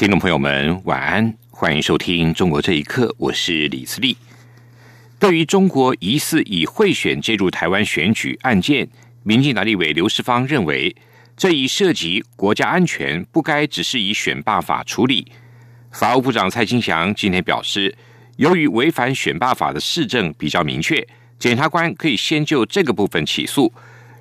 听众朋友们，晚安，欢迎收听《中国这一刻》，我是李思利。对于中国疑似以贿选介入台湾选举案件，民进党立委刘世芳认为，这一涉及国家安全，不该只是以选罢法处理。法务部长蔡清祥今天表示，由于违反选罢法的市政比较明确，检察官可以先就这个部分起诉。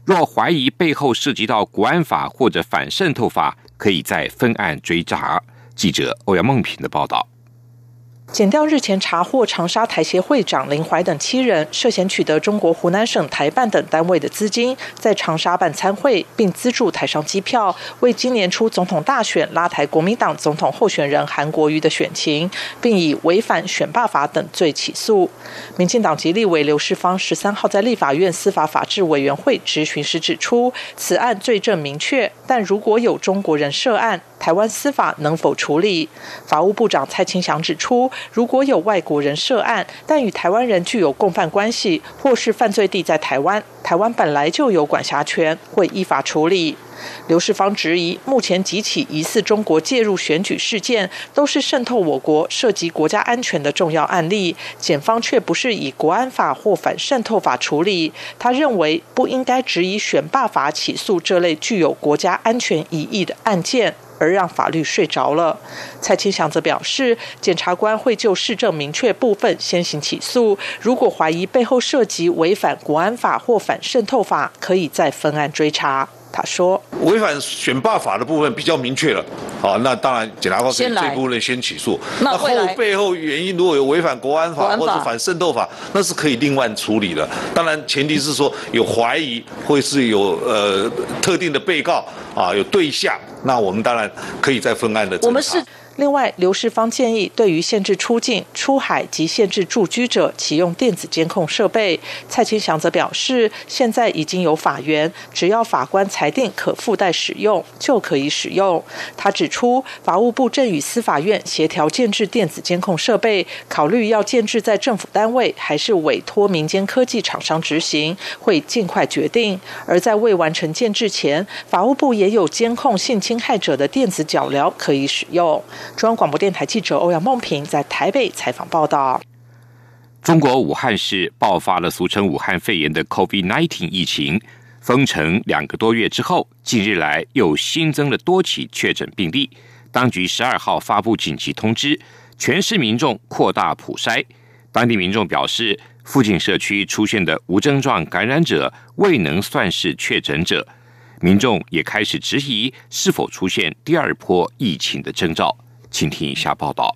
若怀疑背后涉及到国安法或者反渗透法，可以再分案追查。记者欧阳梦平的报道。检调日前查获长沙台协会长林怀等七人涉嫌取得中国湖南省台办等单位的资金，在长沙办参会，并资助台商机票，为今年初总统大选拉台国民党总统候选人韩国瑜的选情，并以违反选罢法等罪起诉。民进党籍立委刘世芳十三号在立法院司法法制委员会质询时指出，此案罪证明确，但如果有中国人涉案，台湾司法能否处理？法务部长蔡清祥指出。如果有外国人涉案，但与台湾人具有共犯关系，或是犯罪地在台湾，台湾本来就有管辖权，会依法处理。刘世芳质疑，目前几起疑似中国介入选举事件，都是渗透我国、涉及国家安全的重要案例，检方却不是以国安法或反渗透法处理。他认为，不应该只以选罢法起诉这类具有国家安全疑义的案件。而让法律睡着了。蔡清祥则表示，检察官会就市政明确部分先行起诉，如果怀疑背后涉及违反国安法或反渗透法，可以再分案追查。他说：“违反选罢法的部分比较明确了，好，那当然检察官可以这部分先起诉。那后背后原因如果有违反国安法或者反渗透法，那是可以另外处理的。当然前提是说有怀疑，或是有呃特定的被告啊，有对象，那我们当然可以再分案的我们是。另外，刘世芳建议，对于限制出境、出海及限制住居者，启用电子监控设备。蔡清祥则表示，现在已经有法源，只要法官裁定可附带使用，就可以使用。他指出，法务部正与司法院协调建制电子监控设备，考虑要建制在政府单位，还是委托民间科技厂商执行，会尽快决定。而在未完成建制前，法务部也有监控性侵害者的电子脚镣可以使用。中央广播电台记者欧阳梦平在台北采访报道：中国武汉市爆发了俗称武汉肺炎的 COVID-19 疫情，封城两个多月之后，近日来又新增了多起确诊病例。当局十二号发布紧急通知，全市民众扩大普筛。当地民众表示，附近社区出现的无症状感染者未能算是确诊者，民众也开始质疑是否出现第二波疫情的征兆。请听一下报道。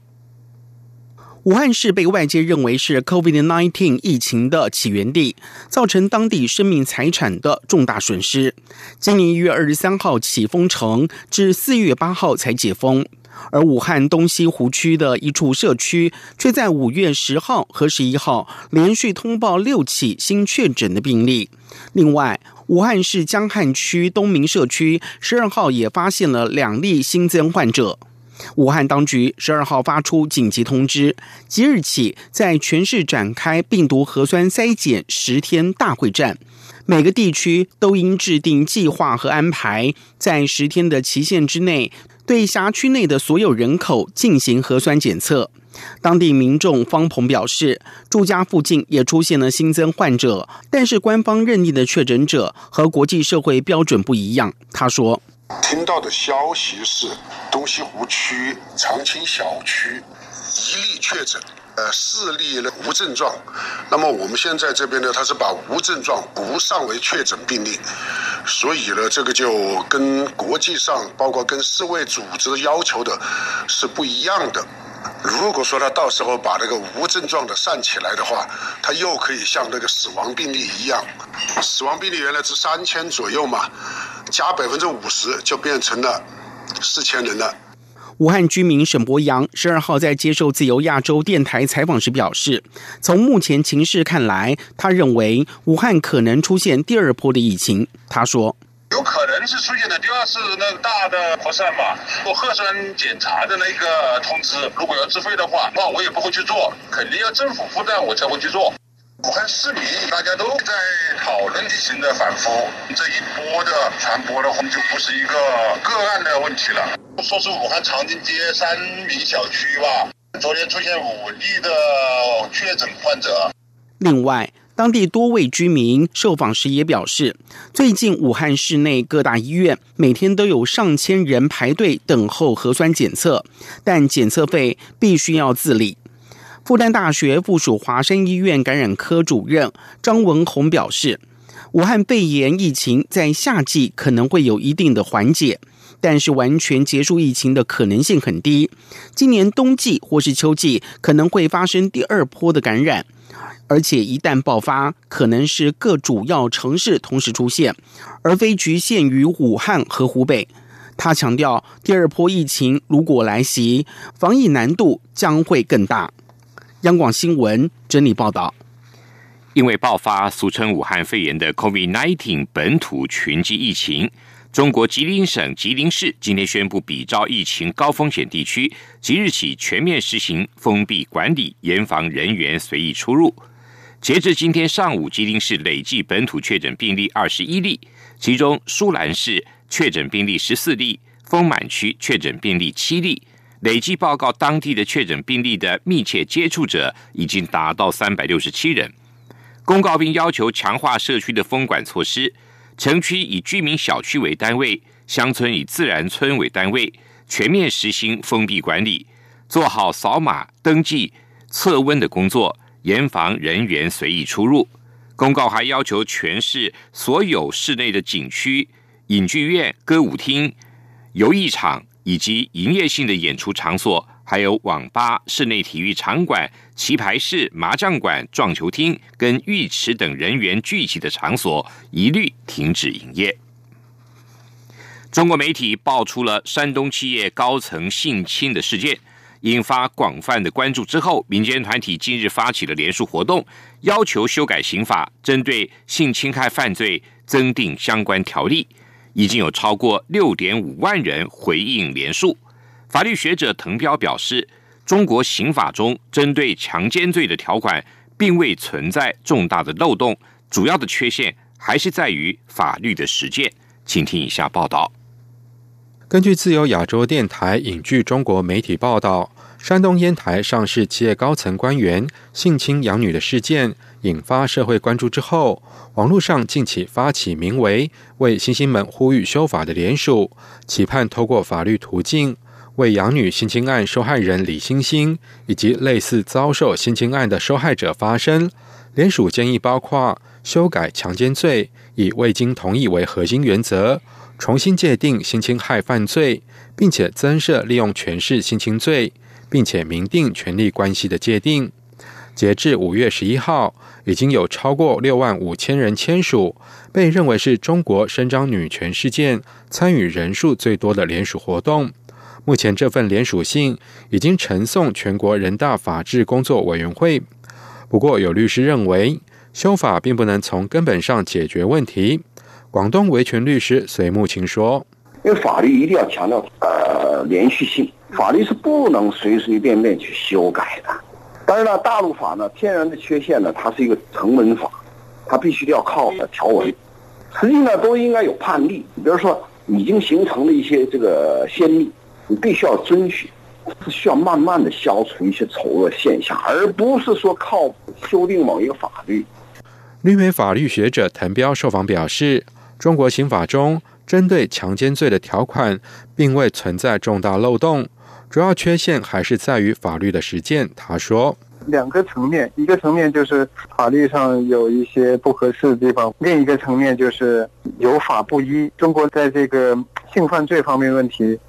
武汉市被外界认为是 COVID-19 疫情的起源地，造成当地生命财产的重大损失。今年一月二十三号起封城，至四月八号才解封。而武汉东西湖区的一处社区，却在五月十号和十一号连续通报六起新确诊的病例。另外，武汉市江汉区东明社区十二号也发现了两例新增患者。武汉当局十二号发出紧急通知，即日起在全市展开病毒核酸筛检十天大会战，每个地区都应制定计划和安排，在十天的期限之内，对辖区内的所有人口进行核酸检测。当地民众方鹏表示，住家附近也出现了新增患者，但是官方认定的确诊者和国际社会标准不一样。他说。听到的消息是，东西湖区长青小区一例确诊，呃，四例呢无症状。那么我们现在这边呢，他是把无症状不上为确诊病例，所以呢，这个就跟国际上包括跟世卫组织要求的是不一样的。如果说他到时候把那个无症状的算起来的话，他又可以像那个死亡病例一样，死亡病例原来是三千左右嘛，加百分之五十就变成了四千人了。武汉居民沈博阳十二号在接受自由亚洲电台采访时表示，从目前情势看来，他认为武汉可能出现第二波的疫情。他说：“有可能是出现的第二次那个大的扩散吧。做核酸检查的那个通知，如果要自费的话，那我也不会去做，肯定要政府负担，我才会去做。”武汉市民大家都在讨论疫情的反复，这一波的传播的话，就不是一个个案的问题了。说是武汉长宁街三民小区吧，昨天出现五例的确诊患者。另外，当地多位居民受访时也表示，最近武汉市内各大医院每天都有上千人排队等候核酸检测，但检测费必须要自理。复旦大学附属华山医院感染科主任张文宏表示，武汉肺炎疫情在夏季可能会有一定的缓解，但是完全结束疫情的可能性很低。今年冬季或是秋季可能会发生第二波的感染，而且一旦爆发，可能是各主要城市同时出现，而非局限于武汉和湖北。他强调，第二波疫情如果来袭，防疫难度将会更大。央广新闻整理报道：因为爆发俗称武汉肺炎的 COVID-19 本土群集疫情，中国吉林省吉林市今天宣布，比照疫情高风险地区，即日起全面实行封闭管理，严防人员随意出入。截至今天上午，吉林市累计本土确诊病例二十一例，其中舒兰市确诊病例十四例，丰满区确诊病例七例。累计报告当地的确诊病例的密切接触者已经达到三百六十七人。公告并要求强化社区的封管措施，城区以居民小区为单位，乡村以自然村为单位，全面实行封闭管理，做好扫码登记、测温的工作，严防人员随意出入。公告还要求全市所有室内的景区、影剧院、歌舞厅、游艺场。以及营业性的演出场所，还有网吧、室内体育场馆、棋牌室、麻将馆、撞球厅跟浴池等人员聚集的场所，一律停止营业。中国媒体爆出了山东企业高层性侵的事件，引发广泛的关注。之后，民间团体近日发起了联署活动，要求修改刑法，针对性侵害犯罪增订相关条例。已经有超过六点五万人回应联署。法律学者滕彪表示，中国刑法中针对强奸罪的条款并未存在重大的漏洞，主要的缺陷还是在于法律的实践。请听以下报道。根据自由亚洲电台引据中国媒体报道，山东烟台上市企业高层官员性侵养女的事件引发社会关注之后。网络上近期发起名为“为星星们呼吁修法”的联署，期盼透过法律途径为养女性侵案受害人李星星以及类似遭受性侵案的受害者发声。联署建议包括修改强奸罪，以未经同意为核心原则，重新界定性侵害犯罪，并且增设利用权势性侵罪，并且明定权利关系的界定。截至五月十一号。已经有超过六万五千人签署，被认为是中国伸张女权事件参与人数最多的联署活动。目前这份联署信已经呈送全国人大法制工作委员会。不过，有律师认为修法并不能从根本上解决问题。广东维权律师隋木琴说：“因为法律一定要强调呃连续性，法律是不能随随便便去修改的。”当然了，大陆法呢，天然的缺陷呢，它是一个成文法，它必须要靠条文。实际呢，都应该有判例。比如说，已经形成的一些这个先例，你必须要遵循，是需要慢慢的消除一些丑恶现象，而不是说靠修订某一个法律。绿媒法律学者滕彪受访表示，中国刑法中针对强奸罪的条款，并未存在重大漏洞。主要缺陷还是在于法律的实践。他说：“两个层面，一个层面就是法律上有一些不合适的地方；另一个层面就是有法不依。中国在这个性犯罪方面问题，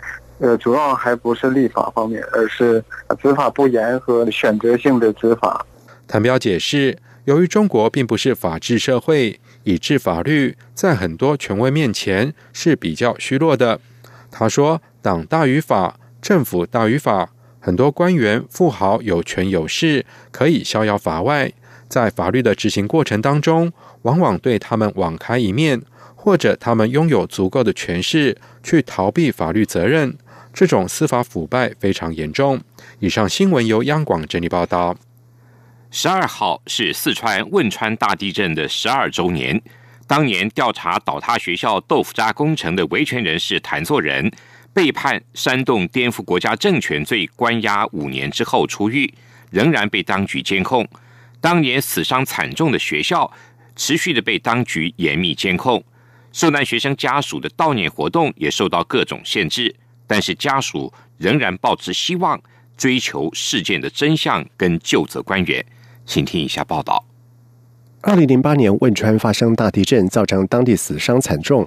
呃，主要还不是立法方面，而是执法不严和选择性的执法。”谭彪解释：“由于中国并不是法治社会，以致法律在很多权威面前是比较虚弱的。”他说：“党大于法。”政府大于法，很多官员富豪有权有势，可以逍遥法外。在法律的执行过程当中，往往对他们网开一面，或者他们拥有足够的权势去逃避法律责任。这种司法腐败非常严重。以上新闻由央广整理报道。十二号是四川汶川大地震的十二周年。当年调查倒塌学校豆腐渣工程的维权人士谭作人，被判煽动颠覆国家政权罪，关押五年之后出狱，仍然被当局监控。当年死伤惨重的学校，持续的被当局严密监控。受难学生家属的悼念活动也受到各种限制。但是家属仍然抱持希望，追求事件的真相跟救责官员。请听一下报道。二零零八年汶川发生大地震，造成当地死伤惨重。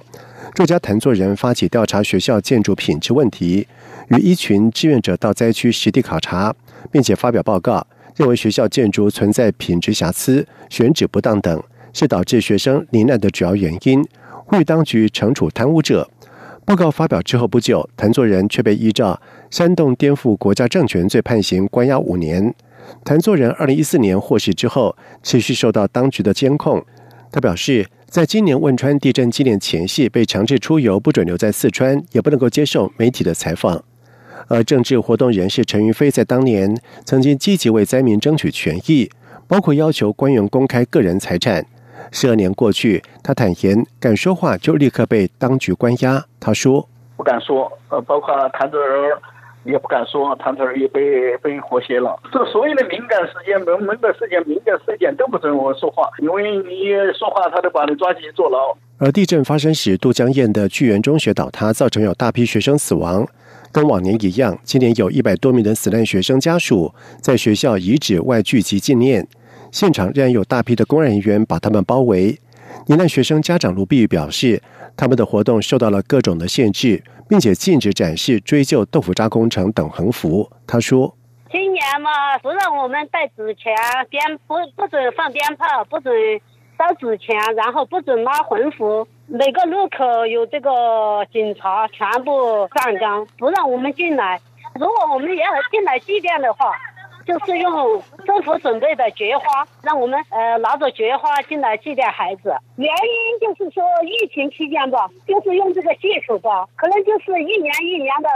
作家谭作人发起调查学校建筑品质问题，与一群志愿者到灾区实地考察，并且发表报告，认为学校建筑存在品质瑕疵、选址不当等，是导致学生罹难的主要原因，呼吁当局惩处贪污者。报告发表之后不久，谭作人却被依照煽动颠覆国家政权罪判刑，关押五年。谭作人二零一四年获释之后，持续受到当局的监控。他表示，在今年汶川地震纪念前夕被强制出游，不准留在四川，也不能够接受媒体的采访。而政治活动人士陈云飞在当年曾经积极为灾民争取权益，包括要求官员公开个人财产。十二年过去，他坦言，敢说话就立刻被当局关押。他说：“不敢说，呃，包括谭作人也不敢说，谭作人也被被活写了。这所有的敏感事件、门门的事件、敏感事件都不准我说话，因为你说话，他就把你抓进去坐牢。”而地震发生时，都江堰的巨源中学倒塌，造成有大批学生死亡。跟往年一样，今年有一百多名的死难学生家属在学校遗址外聚集纪念。现场仍然有大批的工人员把他们包围。罹难学生家长卢碧玉表示，他们的活动受到了各种的限制，并且禁止展示追究豆腐渣工程等横幅。他说：“今年嘛，不让我们带纸钱，鞭不不准放鞭炮，不准烧纸钱，然后不准拉横幅。每个路口有这个警察，全部站岗，不让我们进来。如果我们也要进来祭奠的话。”就是用政府准备的菊花，让我们呃拿着菊花进来祭奠孩子。原因就是说疫情期间吧，就是用这个技术吧，可能就是一年一年的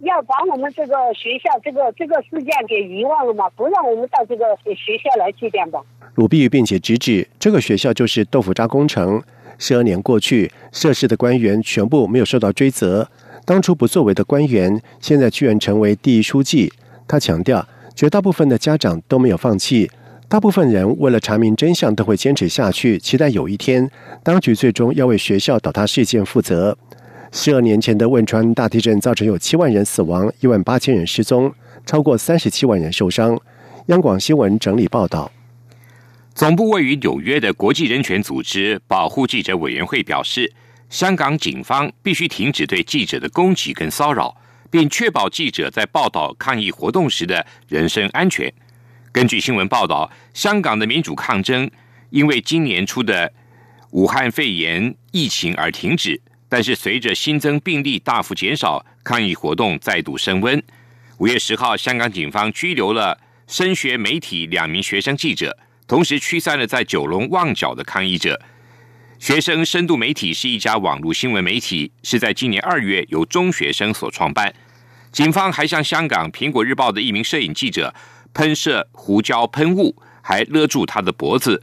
要把我们这个学校这个这个事件给遗忘了嘛，不让我们到这个学校来祭奠吧。鲁碧玉并且直指这个学校就是豆腐渣工程，十二年过去，涉事的官员全部没有受到追责，当初不作为的官员现在居然成为第一书记。他强调。绝大部分的家长都没有放弃，大部分人为了查明真相都会坚持下去，期待有一天当局最终要为学校倒塌事件负责。十二年前的汶川大地震造成有七万人死亡，一万八千人失踪，超过三十七万人受伤。央广新闻整理报道。总部位于纽约的国际人权组织保护记者委员会表示，香港警方必须停止对记者的攻击跟骚扰。并确保记者在报道抗议活动时的人身安全。根据新闻报道，香港的民主抗争因为今年初的武汉肺炎疫情而停止，但是随着新增病例大幅减少，抗议活动再度升温。五月十号，香港警方拘留了升学媒体两名学生记者，同时驱散了在九龙旺角的抗议者。学生深度媒体是一家网络新闻媒体，是在今年二月由中学生所创办。警方还向香港《苹果日报》的一名摄影记者喷射胡椒喷雾，还勒住他的脖子。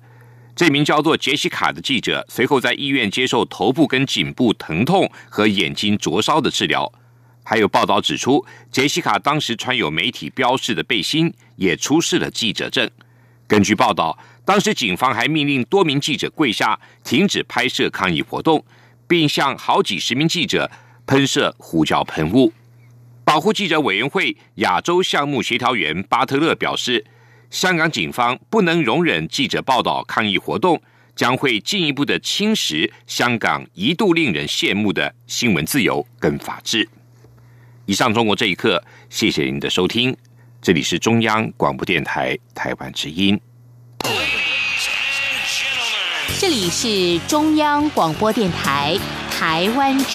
这名叫做杰西卡的记者随后在医院接受头部跟颈部疼痛和眼睛灼烧的治疗。还有报道指出，杰西卡当时穿有媒体标示的背心，也出示了记者证。根据报道。当时警方还命令多名记者跪下，停止拍摄抗议活动，并向好几十名记者喷射胡椒喷雾。保护记者委员会亚洲项目协调员巴特勒表示，香港警方不能容忍记者报道抗议活动，将会进一步的侵蚀香港一度令人羡慕的新闻自由跟法治。以上，中国这一刻，谢谢您的收听，这里是中央广播电台台湾之音。这里是中央广播电台台湾。